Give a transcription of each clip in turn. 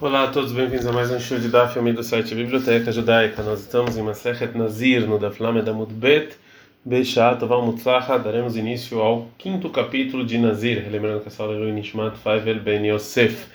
Olá a todos, bem-vindos a mais um show de Daf, do site Biblioteca Judaica. Nós estamos em Masechet Nazir, no Daf Lamed Amud Bet, Beishat Toval Mutzaha. Daremos início ao quinto capítulo de Nazir, lembrando que essa aula é Nishmat Faivel Ben Yosef.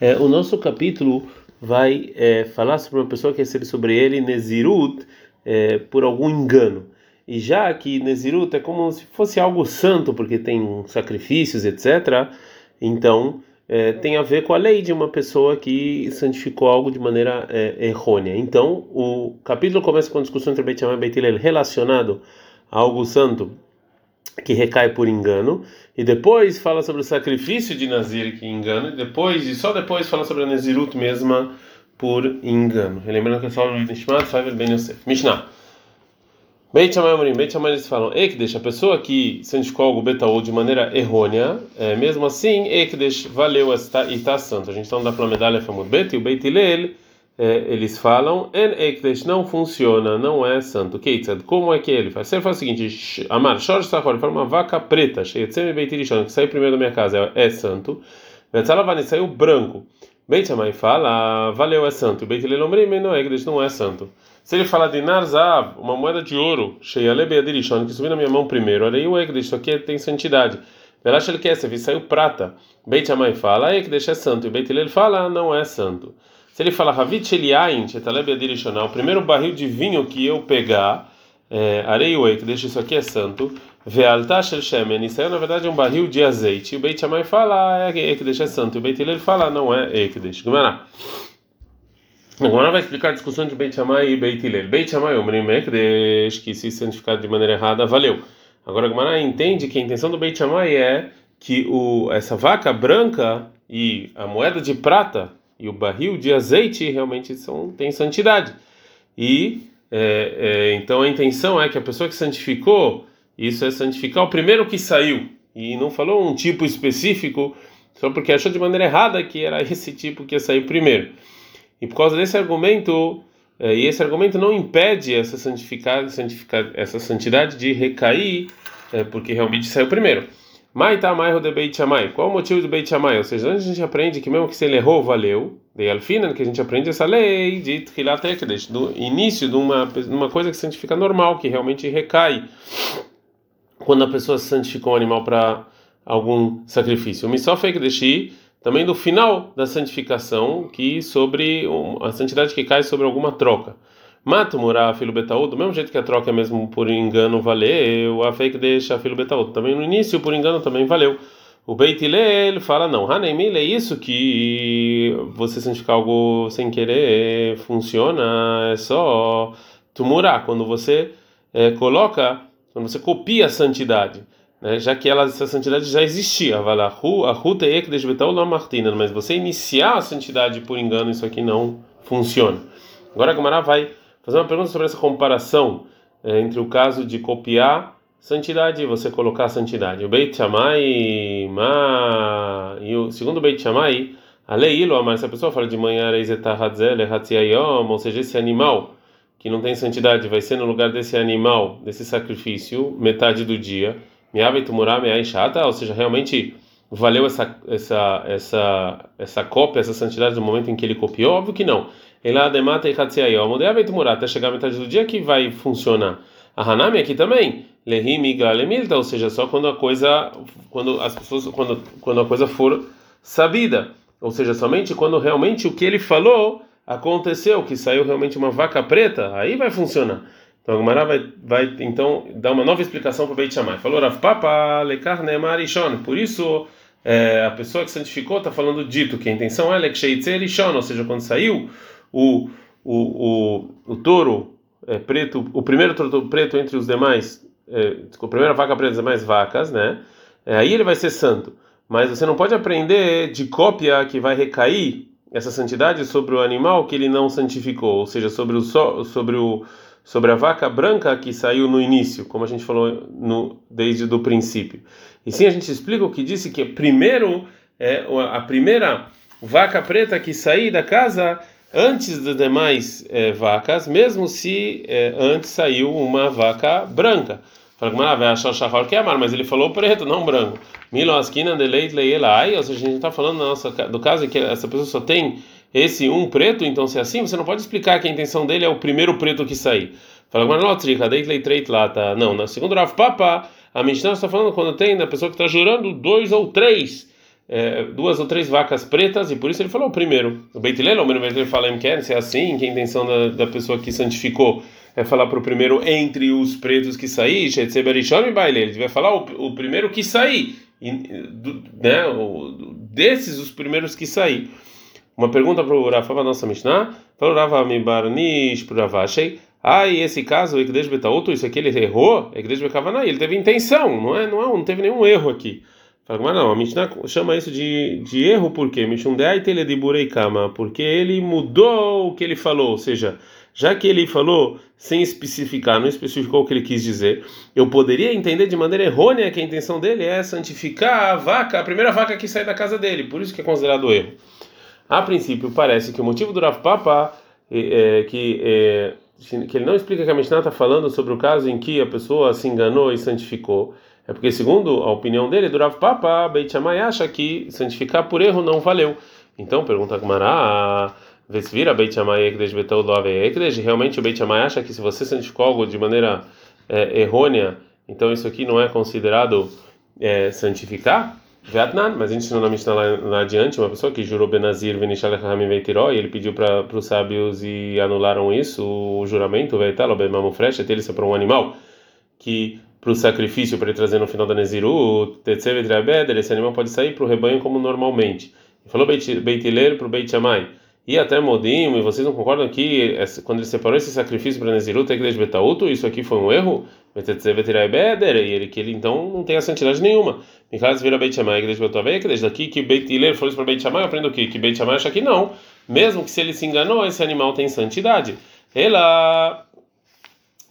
É, o nosso capítulo vai é, falar sobre uma pessoa que recebe sobre ele Nezirut é, por algum engano. E já que Nezirut é como se fosse algo santo, porque tem sacrifícios, etc., então é, tem a ver com a lei de uma pessoa que santificou algo de maneira é, errônea. Então, o capítulo começa com a discussão entre Beit e Beit relacionado a algo santo que recai por engano, e depois fala sobre o sacrifício de Nazir que engana, e depois e só depois fala sobre a Nazirut mesma por engano. Lembrando que é só Nishmat Faivel Ben Yosef. Mishnah. Beit Shammai Amorim, Beit Shammai eles falam Ekdesh, a pessoa que santificou algo betaú de maneira errônea, é, mesmo assim, Ekdesh valeu está, e está santo. A gente está na medalha Famud Bet e o Beit é, eles falam En Ekdesh não funciona, não é santo. Keitzad, como é que ele faz? Você faz o seguinte, Amar, Shor Sahor, ele fala uma vaca preta, Sheyetzem Beit Rishon, que saiu primeiro da minha casa, é, é santo. Vetzalavani saiu branco. Beit Shammai fala, valeu, é santo. Beit Omrim, não é não é santo. Se ele fala de Narzav, uma moeda de ouro, cheia lebeadirishon, que subiu na minha mão primeiro, olha aí o Ekdesh, isso aqui tem santidade. Velash ele quer, saiu prata. Beit Shammai fala, Ekdesh é santo. E Beit Hillel fala, não é santo. Se ele fala Havit Eliain, Chetalebeadirishon, o primeiro barril de vinho que eu pegar, é, arei o Ekdesh, isso aqui é santo. Vealta Shel Shemen, aí na verdade é um barril de azeite. O Beit Shammai fala, é Ekdesh é santo. O Beit Hillel fala, não é Ekdesh. Gumará. Agora vai explicar a discussão de Beit Shammai e Beit Hillel. Beit Shammai, o Mekdesh, que se santificar de maneira errada, valeu. Agora a Gemara entende que a intenção do Beit Shammai é que o, essa vaca branca e a moeda de prata e o barril de azeite realmente são têm santidade. E é, é, então a intenção é que a pessoa que santificou, isso é santificar o primeiro que saiu. E não falou um tipo específico, só porque achou de maneira errada que era esse tipo que ia sair primeiro. E por causa desse argumento, eh, e esse argumento não impede essa santificar, santificar essa santidade de recair, eh, porque realmente saiu primeiro. Maita Maiho de Beit Shammai. Qual o motivo do Beit Shammai? Ou seja, antes a gente aprende que mesmo que se ele errou, valeu. De Alfinan, que a gente aprende essa lei de Tchilat do início de uma, uma coisa que santifica normal, que realmente recai. Quando a pessoa santificou um animal para algum sacrifício. O Misof Ekdeshi também do final da santificação, que sobre a santidade que cai sobre alguma troca. Mato morar filho Betaú, do mesmo jeito que a troca mesmo por engano valeu, a fake deixa filho Betaú. Também no início, por engano, também valeu. O Beit ele fala, não, Hanemil é isso que você santificar algo sem querer funciona, é só tumurar, quando você é, coloca, quando você copia a santidade né, já que ela, essa santidade já existia. Mas você iniciar a santidade por engano, isso aqui não funciona. Agora a Gamara vai fazer uma pergunta sobre essa comparação é, entre o caso de copiar santidade e você colocar santidade. O Beit Shammai, ma, e o segundo Beit Shammai, a lei mas se a pessoa fala de manhã, ou seja, esse animal que não tem santidade vai ser no lugar desse animal, desse sacrifício, metade do dia ou seja, realmente valeu essa essa essa essa cópia, essa santidade do momento em que ele copiou? Óbvio que não. Ela demata e até chegar a metade do dia que vai funcionar. A Hanami aqui também, ou seja, só quando a coisa quando as pessoas quando quando a coisa for sabida, ou seja, somente quando realmente o que ele falou aconteceu, que saiu realmente uma vaca preta, aí vai funcionar. Então a Gemara vai, vai então dar uma nova explicação para o Beit Shammai. Falou Rav Papa lekar nemarishon. Por isso é, a pessoa que santificou está falando dito que a intenção é leksheitzer ou seja, quando saiu o o, o, o touro é, preto, o primeiro touro preto entre os demais, é, a primeira vaca preta das demais vacas, né? É, aí ele vai ser santo. Mas você não pode aprender de cópia que vai recair essa santidade sobre o animal que ele não santificou, ou seja, sobre o sobre o sobre a vaca branca que saiu no início, como a gente falou no, desde o princípio. E sim a gente explica o que disse que primeiro é a primeira vaca preta que sair da casa antes das demais é, vacas, mesmo se é, antes saiu uma vaca branca. É mas ele falou preto, não branco. Milo askina de leite leielai, ou seja, a gente está falando nossa, do caso que essa pessoa só tem esse um preto, então se é assim, você não pode explicar que a intenção dele é o primeiro preto que sair. Fala, mas não, trica, deitlei treit lá, tá? Não, na segunda Rav Papa, a Mishnah está falando quando tem na pessoa que está jurando dois ou três, é, duas ou três vacas pretas, e por isso ele falou primeiro. O Beit Hillel, o Beit fala, quer se é assim, que a intenção da, da pessoa que santificou é falar para o primeiro entre os pretos que sair, ele vai falar o, o primeiro que sair, né? O, desses os primeiros que sair. Uma pergunta para o Rafa, nossa Mishnah, o Rafa Mibarnish, para o Ravashei. Ah, e esse caso, o Ekdesh Betauto, isso aqui ele errou, Ekdesh Bekavaná, ele teve intenção, não é, não é, não teve nenhum erro aqui. Fala, mas não, a Mishnah chama isso de, de erro por quê? Porque ele mudou o que ele falou, ou seja, já que ele falou sem especificar, não especificou o que ele quis dizer, eu poderia entender de maneira errônea que a intenção dele é santificar a vaca, a primeira vaca que sai da casa dele, por isso que é considerado erro. A princípio, parece que o motivo do Rav Papa é, é que, é, que ele não explica que a Mishnah está falando sobre o caso em que a pessoa se enganou e santificou. É porque, segundo a opinião dele, do Rav Papa, Beit Shammai acha que santificar por erro não valeu. Então, pergunta a Gmará, Vesvira Beit Shammai Ekdesh Betou Love Ekdesh, realmente o Beit Shammai acha que se você santificou algo de maneira é, errônea, então isso aqui não é considerado é, santificar? Vietnam, mas a gente ensinou na Mishnah lá, lá adiante, uma pessoa que jurou Benazir, Venishal Hamim Veitiró, e ele pediu para os sábios e anularam isso, o juramento, Veitalo, Bemamu Fresh, até ele para um animal, que para o sacrifício, para ele trazer no final da Neziru, Tetsevet Rabeder, esse animal pode sair para o rebanho como normalmente. Falou Beitiler para o Beit Shammai, e até Modim, e vocês não concordam que quando ele separou esse sacrifício para Neziru, Tekdesh Betauto, isso aqui foi um erro? e ele que ele então não tem a santidade nenhuma. Mikhail vira Beit Shammai, Igreja Betovei, que desde aqui que Beit Hiller foi para Beit Shammai, aprendo o quê? Que Beit Shammai acha que não. Mesmo que se ele se enganou, esse animal tem santidade. Ela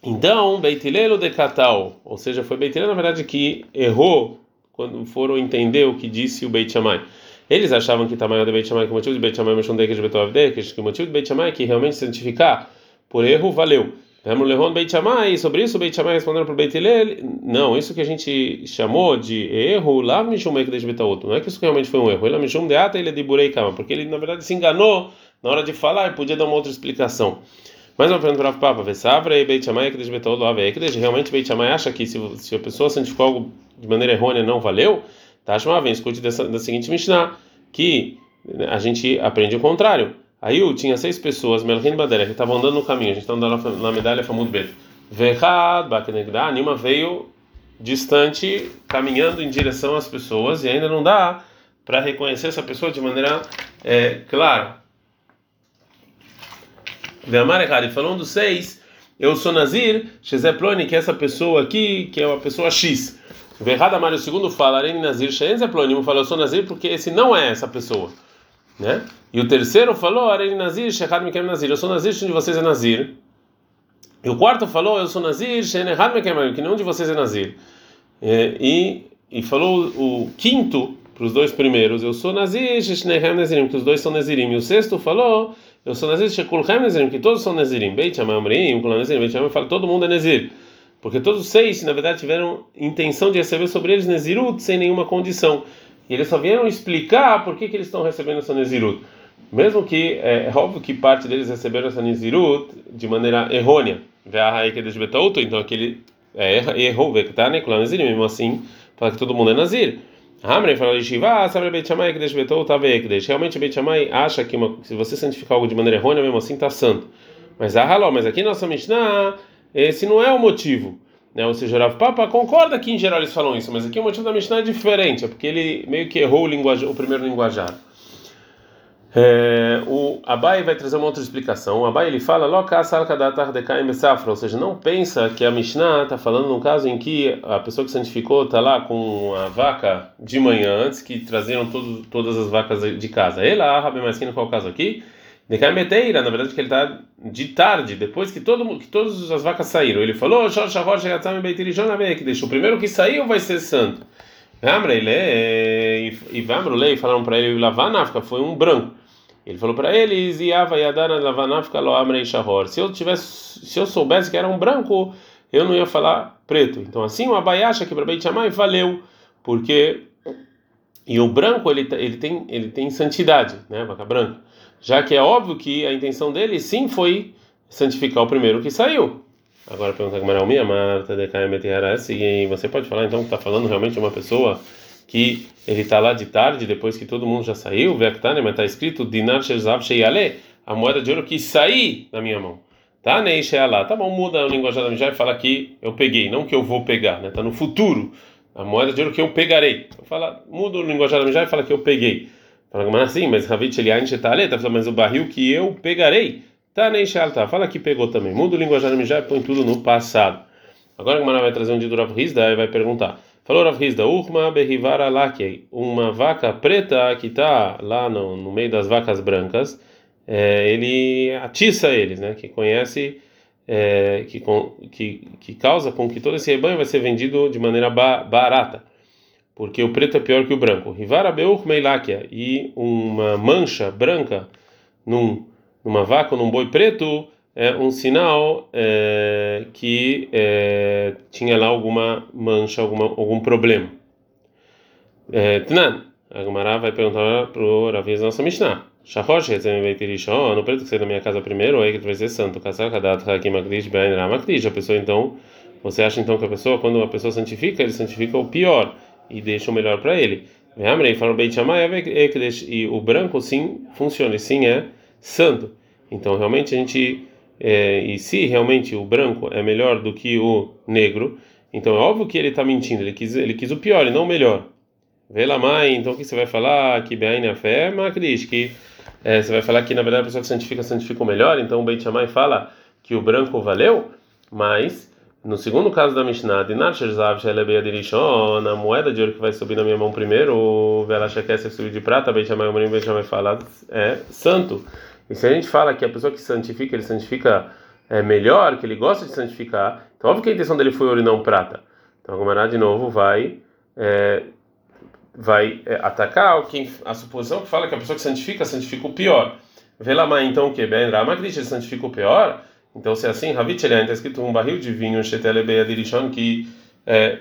então, Beit Hillel de Catal, ou seja, foi Beit Hillel na verdade que errou quando foram entender o que disse o Beit Shammai. Eles achavam que tamanho de Beit Shammai, que o motivo de Beit Shammai, que o motivo de Beit Shammai é que realmente santificar por erro valeu. Lehon Beit Shammai, sobre isso o Beit Shammai respondendo para o Beit não, isso que a gente chamou de erro, lá Mishum Ekdesh Betaut, não é que isso realmente foi um erro, ele Mishum Deata, ele é de Burei porque ele na verdade se enganou na hora de falar e podia dar uma outra explicação. Mais uma pergunta para o Papa, Vesavra e Beit Shammai Ekdesh Love Ekdesh, realmente Beit Shammai acha que se, se a pessoa santificou algo de maneira errônea não valeu? Tá, chamava, vem, escute dessa, da seguinte Mishnah, que a gente aprende o contrário. Aí tinha seis pessoas, Melchin Badera, que estavam andando no caminho, a gente está andando na medalha Famud Bet. Vechad Baknegda, Nima veio distante, caminhando em direção às pessoas, e ainda não dá para reconhecer essa pessoa de maneira é, clara. Ve'amar falou um dos seis, eu sou Nazir, Shezeploni, que é essa pessoa aqui, que é uma pessoa X. Amar, o segundo fala, Areni Nazir, Shezeploni, um falou, eu sou Nazir porque esse não é essa pessoa né? E o terceiro falou, Arei Nazir, Shechad Mekem Nazir, eu sou Nazir, um de vocês é Nazir. E o quarto falou, eu sou Nazir, Shechad Mekem que nenhum de vocês é Nazir. E, e falou o quinto para os dois primeiros, eu sou Nazir, Shechnehem Nazirim, que os dois são Nazirim. E o sexto falou, eu sou Nazir, Shekulchem Nazirim, que todos são Nazirim. Beit Shammai Amrim, Kulam Nazirim, Beit Shammai fala, todo mundo é Nazir. Porque todos os seis, na verdade, tiveram intenção de receber sobre eles Nazirut sem nenhuma condição. E eles só vieram explicar por que, que eles estão recebendo essa Nezirut. Mesmo que é, é óbvio que parte deles receberam essa Nezirut de maneira errônea. Então aquele é, errou? Mesmo assim, fala que todo mundo é Nazir. Hamre fala Yeshiva, sabe Beit Shammai que desbetou tá Realmente Beit Shammai acha que uma, se você santificar algo de maneira errônea, mesmo assim está santo. Mas ah, mas aqui nossa Mishnah, esse não é o motivo. Né? Ou seja, o Rav Papa concorda que em geral eles falam isso, mas aqui o motivo da Mishnah é diferente, é porque ele meio que errou o, o primeiro linguajar. É, o Abai vai trazer uma outra explicação. O Abai ele fala, ou seja, não pensa que a Mishnah está falando num caso em que a pessoa que santificou está lá com a vaca de manhã, antes que traziam todo, todas as vacas de casa. Ela, Rabi Masquina, qual é o caso aqui? Decaimeteira, na verdade que ele está de tarde, depois que todo que todas as vacas saíram. Ele falou, que deixou o primeiro que saiu vai ser santo. E Vamrulei falaram para ele, Lavanafka foi um branco. Ele falou para Shahor. Se eu tivesse, se eu soubesse que era um branco, eu não ia falar preto. Então assim o Abai acha que para Beit Shammai valeu, porque E o branco ele, ele tem ele tem santidade, né, vaca branca. Já que é óbvio que a intenção dele sim foi santificar o primeiro que saiu. Agora pergunta o minha Marta de e você pode falar então que está falando realmente uma pessoa que ele está lá de tarde depois que todo mundo já saiu, Vektane, mas está escrito Dinar Shezav Sheyale, a moeda de ouro que sair da minha mão. Tá, Nei Shealá. Tá bom, muda a linguagem da Mijá e fala que eu peguei, não que eu vou pegar, né? Tá no futuro. A moeda de ouro que eu pegarei. Fala, muda o linguajar da Mijá e fala que eu peguei. Fala, mas assim, mas Ravit Eliain Shetale, tá falando, mas o barril que eu pegarei. Tá, Nei Shealá. Fala que pegou também. Muda o linguajar da Mijá e põe tudo no passado. Agora o Gamara vai trazer um dia do Rizda e vai perguntar. Falou Rav Rizda, Urma berrivara lakei, uma vaca preta que está lá no, no meio das vacas brancas é, ele atiça eles, né? Que conhece, é, que, que, que causa com que todo esse rebanho vai ser vendido de maneira ba barata, porque o preto é pior que o branco. Rivara beur meilakia e uma mancha branca num, numa vaca ou num boi preto é um sinal é, que é, tinha lá alguma mancha, alguma, algum problema. É, Tnan, a Gumara vai perguntar para o Raviz nossa Mishnah. Rishon, no preto que sai da minha casa primeiro, aí que vai ser santo. A pessoa então, você acha então que a pessoa, quando a pessoa santifica, ele santifica o pior e deixa o melhor para ele. E o branco sim funciona, sim é santo. Então realmente a gente é, e se realmente o branco é melhor do que o negro, então é óbvio que ele está mentindo, ele quis, ele quis o pior e não o melhor. Vê lá mãe, então o que você vai falar? Que bem a fé, Macris, que é, você vai falar que na verdade a pessoa que santifica, santifica o melhor, então o Beit Shammai fala que o branco valeu, mas no segundo caso da Mishnah, Dinar Sherzav a moeda de ouro que vai subir na minha mão primeiro, o Vela Shekesser subir de prata, Beit Shammai, o Beit Shammai fala, é santo. E se a gente fala que a pessoa que santifica, ele santifica é, melhor, que ele gosta de santificar, então óbvio que a intenção dele foi ouro e não prata. Então a Gomará de novo vai é, vai é, atacar quem, a suposição que fala que a pessoa que santifica, santifica o pior. Mas então que? Ben Ramakrish, ele santifica o pior? Então, se é assim, Ravit Elian, está escrito um barril de vinho, Shetelebe Adirishon, que é,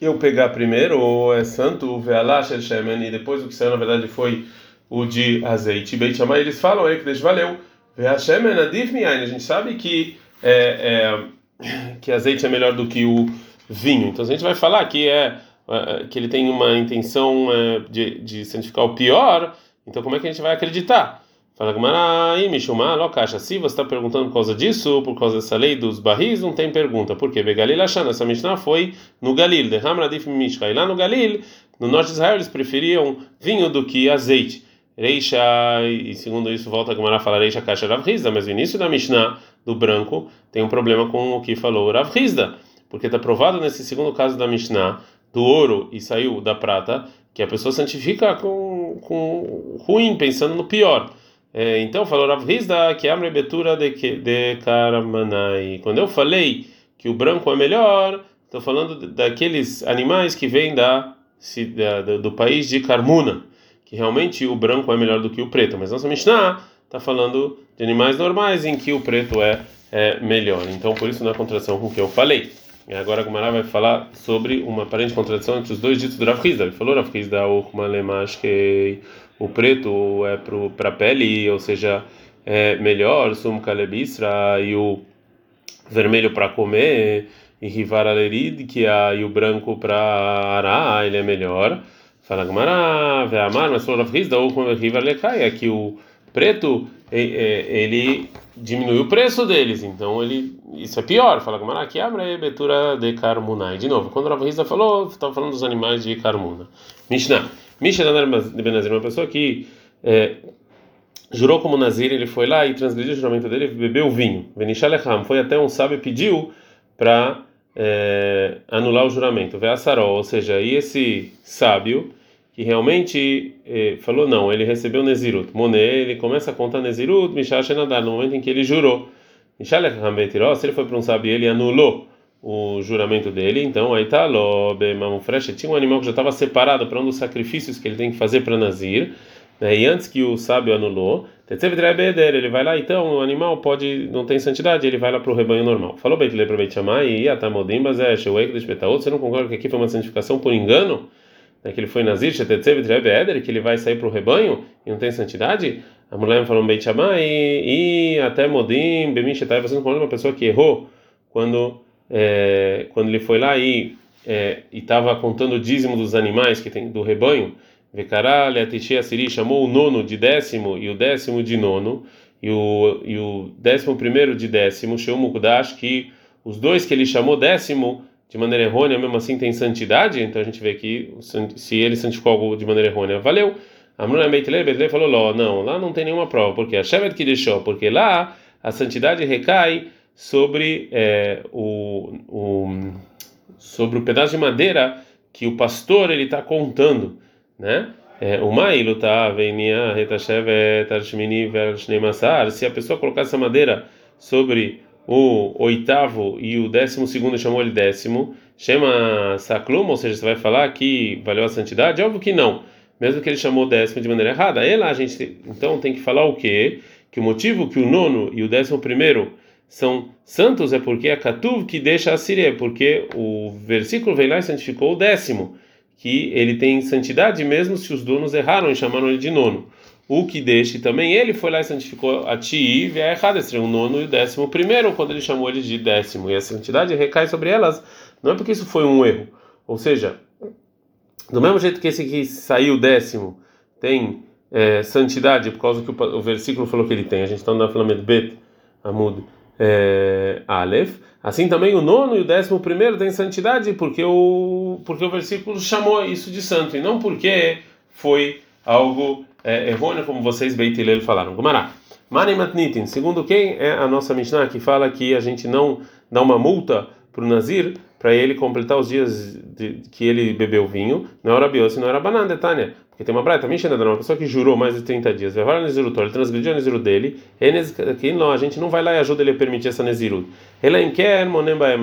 eu pegar primeiro, ou é santo, Vealash Shemen, e depois o que saiu, na verdade, foi o de azeite. Beit Shammai, eles falam deixa valeu. Adiv Miain, a gente sabe que, é, é, que azeite é melhor do que o vinho. Então, a gente vai falar que é é, que ele tem uma intenção é, de, de santificar o pior, então como é que a gente vai acreditar? Fala Gamara, Mishumá, Lokacha, se você está perguntando por causa disso, por causa dessa lei dos barris, não tem pergunta. Por quê? Begalil essa Mishnah foi no Galil, de Hamradif Mishka. E lá no Galil, no norte de Israel, eles preferiam vinho do que azeite. Reisha, e segundo isso, volta a Gamara a falar Reisha Kasha Rav mas o início da Mishnah do branco tem um problema com o que falou Rav porque está provado nesse segundo caso da Mishnah do ouro e saiu da prata, que a pessoa santifica com, com ruim, pensando no pior. É, então falou Rav que a betura de, de Karamanai. Quando eu falei que o branco é melhor, estou falando daqueles animais que vêm da, da, do país de Carmuna, realmente o branco é melhor do que o preto. Mas nossa Mishnah está falando de animais normais em que o preto é, é melhor. Então por isso é contradição com o que eu falei. E agora a Gumara vai falar sobre uma aparente contradição entre os dois ditos do Rav. Ele falou Rav Hizda, que o preto é para a pele, ou seja, é melhor, sum kalebisra, e o vermelho para comer, e rivar alerid, que a, e o branco para arar, ele é melhor. Fala Gumara, amar, mas falou Rav Hizda, rivar lecaia, que o preto ele diminui o preço deles, então ele isso é pior. Fala como aqui abre betura de Carmunai. De novo, quando o Rav falou, estava falando dos animais de Carmuna. Mishnah, Mishnah de Benazir, uma pessoa que é, jurou como Nazir, ele foi lá e transgrediu o juramento dele, bebeu vinho. Venishalecham foi até um sábio pediu para é, anular o juramento. Veassarol, ou seja, e esse sábio que realmente eh, falou não, ele recebeu Nezirut. Moné, ele começa a contar Nezirut, Mishal Shenadar, no momento em que ele jurou. Mishal se ele foi para um sábio ele anulou o juramento dele, então aí tá Mamufresh, tinha um animal que já estava separado para um dos sacrifícios que ele tem que fazer para Nazir, né, e antes que o sábio anulou, ele vai lá, então o animal pode, não tem santidade, ele vai lá para o rebanho normal. Falou Beit Le para Beit Shammai, e Atamodim Bazé, Shewek Você não concorda que aqui foi uma santificação por engano? Né, que ele foi Nazir, que ele vai sair para o rebanho e não tem santidade? A mulher falou Beit Shammai e, e até Modim, Bemin Shetai, você não falando uma pessoa que errou quando, é, quando ele foi lá e é, estava contando o dízimo dos animais que tem do rebanho. Vecaralha, Tishia Siri chamou o nono de décimo e o décimo de nono e o, e o décimo primeiro de décimo, Sheumu Kudash, que os dois que ele chamou décimo de maneira errônea, mesmo assim tem santidade, então a gente vê que se ele santificou algo de maneira errônea, valeu. Amruna Beitlei, Beitlei falou, Ló, não, lá não tem nenhuma prova, porque a Shevet que deixou, porque lá a santidade recai sobre é, o, o, sobre o pedaço de madeira que o pastor ele está contando, né? É, o Mailu tá venia retashevet arshmini vershneimasar. Se a pessoa colocar essa madeira sobre o oitavo e o décimo segundo chamou ele décimo, chama saklum, ou seja, você vai falar que valeu a santidade? Óbvio que não, mesmo que ele chamou décimo de maneira errada. Lá a gente então tem que falar o quê? Que o motivo que o nono e o décimo primeiro são santos é porque a Katuv que deixa a Síria, porque o versículo vem lá e santificou o décimo que ele tem santidade mesmo se os donos erraram e chamaram ele de nono. O que deixe também ele foi lá e santificou a Ti e a Erradestre, o nono e o décimo primeiro, quando ele chamou ele de décimo. E a santidade recai sobre elas, não é porque isso foi um erro. Ou seja, do mesmo jeito que esse que saiu décimo tem é, santidade, por causa que o, o, versículo falou que ele tem, a gente está na Flamed Bet, Amud é, Aleph. Assim também o nono e o décimo primeiro têm santidade porque o, porque o versículo chamou isso de santo e não porque foi algo é, errôneo, como vocês, Beit Hillel, falaram. Gumará. Mani Matnitin, segundo quem é a nossa Mishnah que fala que a gente não dá uma multa para o Nazir para ele completar os dias de, que ele bebeu vinho, não era biose, não era banana, Tânia. Porque tem uma braita, também uma pessoa que jurou mais de 30 dias, ele transgrediu a Nezirut dele, a gente não vai lá e ajuda ele a permitir essa Nezirut. Ele quer,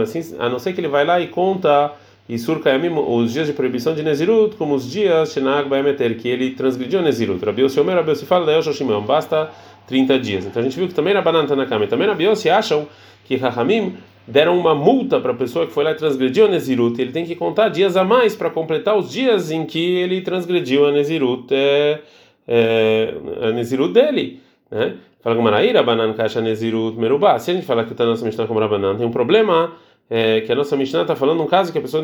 assim, a não ser que ele vai lá e conta e surca os dias de proibição de Nezirut, como os dias Shenag Baemeter, que ele transgrediu Nezirut. Rabi Yossi Omer, Rabi fala, Leo Shoshimão, basta 30 dias. Então a gente viu que também na banana na e também Yossi acham que Rahamim deram uma multa para a pessoa que foi lá e transgrediu a Nezirut, ele tem que contar dias a mais para completar os dias em que ele transgrediu a Nezirut, é, é, a Nezirut dele. Né? Fala com Maraíra, banana caixa Nezirut merubá. Se a gente falar que está na nossa Mishnah como banana, tem um problema é, que a nossa Mishnah está falando um caso que a pessoa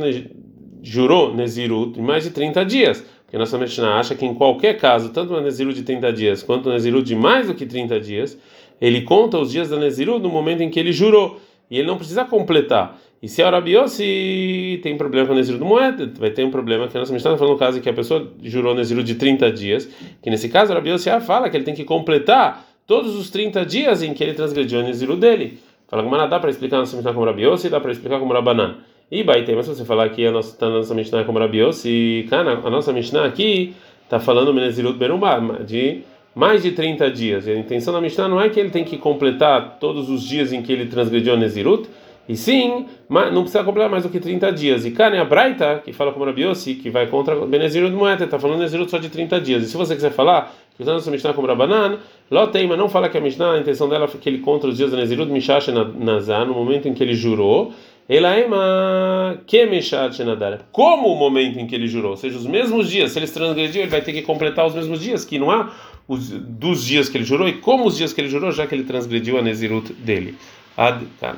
jurou Nezirut em mais de 30 dias. Porque a nossa Mishnah acha que em qualquer caso, tanto uma Nezirut de 30 dias quanto uma Nezirut de mais do que 30 dias, ele conta os dias da Nezirut no momento em que ele jurou e ele não precisa completar. E se a Arabiose tem problema com o Neziro do Moed, vai ter um problema que a nossa Mishnah está falando no caso que a pessoa jurou Neziro de 30 dias, que nesse caso a Arabiose fala que ele tem que completar todos os 30 dias em que ele transgrediu o Neziro dele. Fala como dá para explicar nossa Mishnah como Arabiose, dá para explicar como Rabanan. E Baitei, mas se você falar que a nossa, tá, nossa Mishnah como Arabiose, cara, a nossa Mishnah aqui está falando Nezirut Berumbá, de mais de 30 dias. E a intenção da Mishnah não é que ele tem que completar todos os dias em que ele transgrediu a Nezirut, e sim, não precisa completar mais do que 30 dias. E Kane a Braita, que fala como Rabiossi, que vai contra Benezirut Moeta, está falando Nezirut só de 30 dias. E se você quiser falar, usando essa Mishnah como Rabanan, mas não fala que a Mishnah, a intenção dela é que ele contra os dias da Nezirut Mishash Nazar, no momento em que ele jurou. Elaema Kemeshat Nadar. Como o momento em que ele jurou, ou seja, os mesmos dias, se ele transgrediu, ele vai ter que completar os mesmos dias, que não há os, dos dias que ele jurou e como os dias que ele jurou, já que ele transgrediu a Nezirut dele. Ad -kan.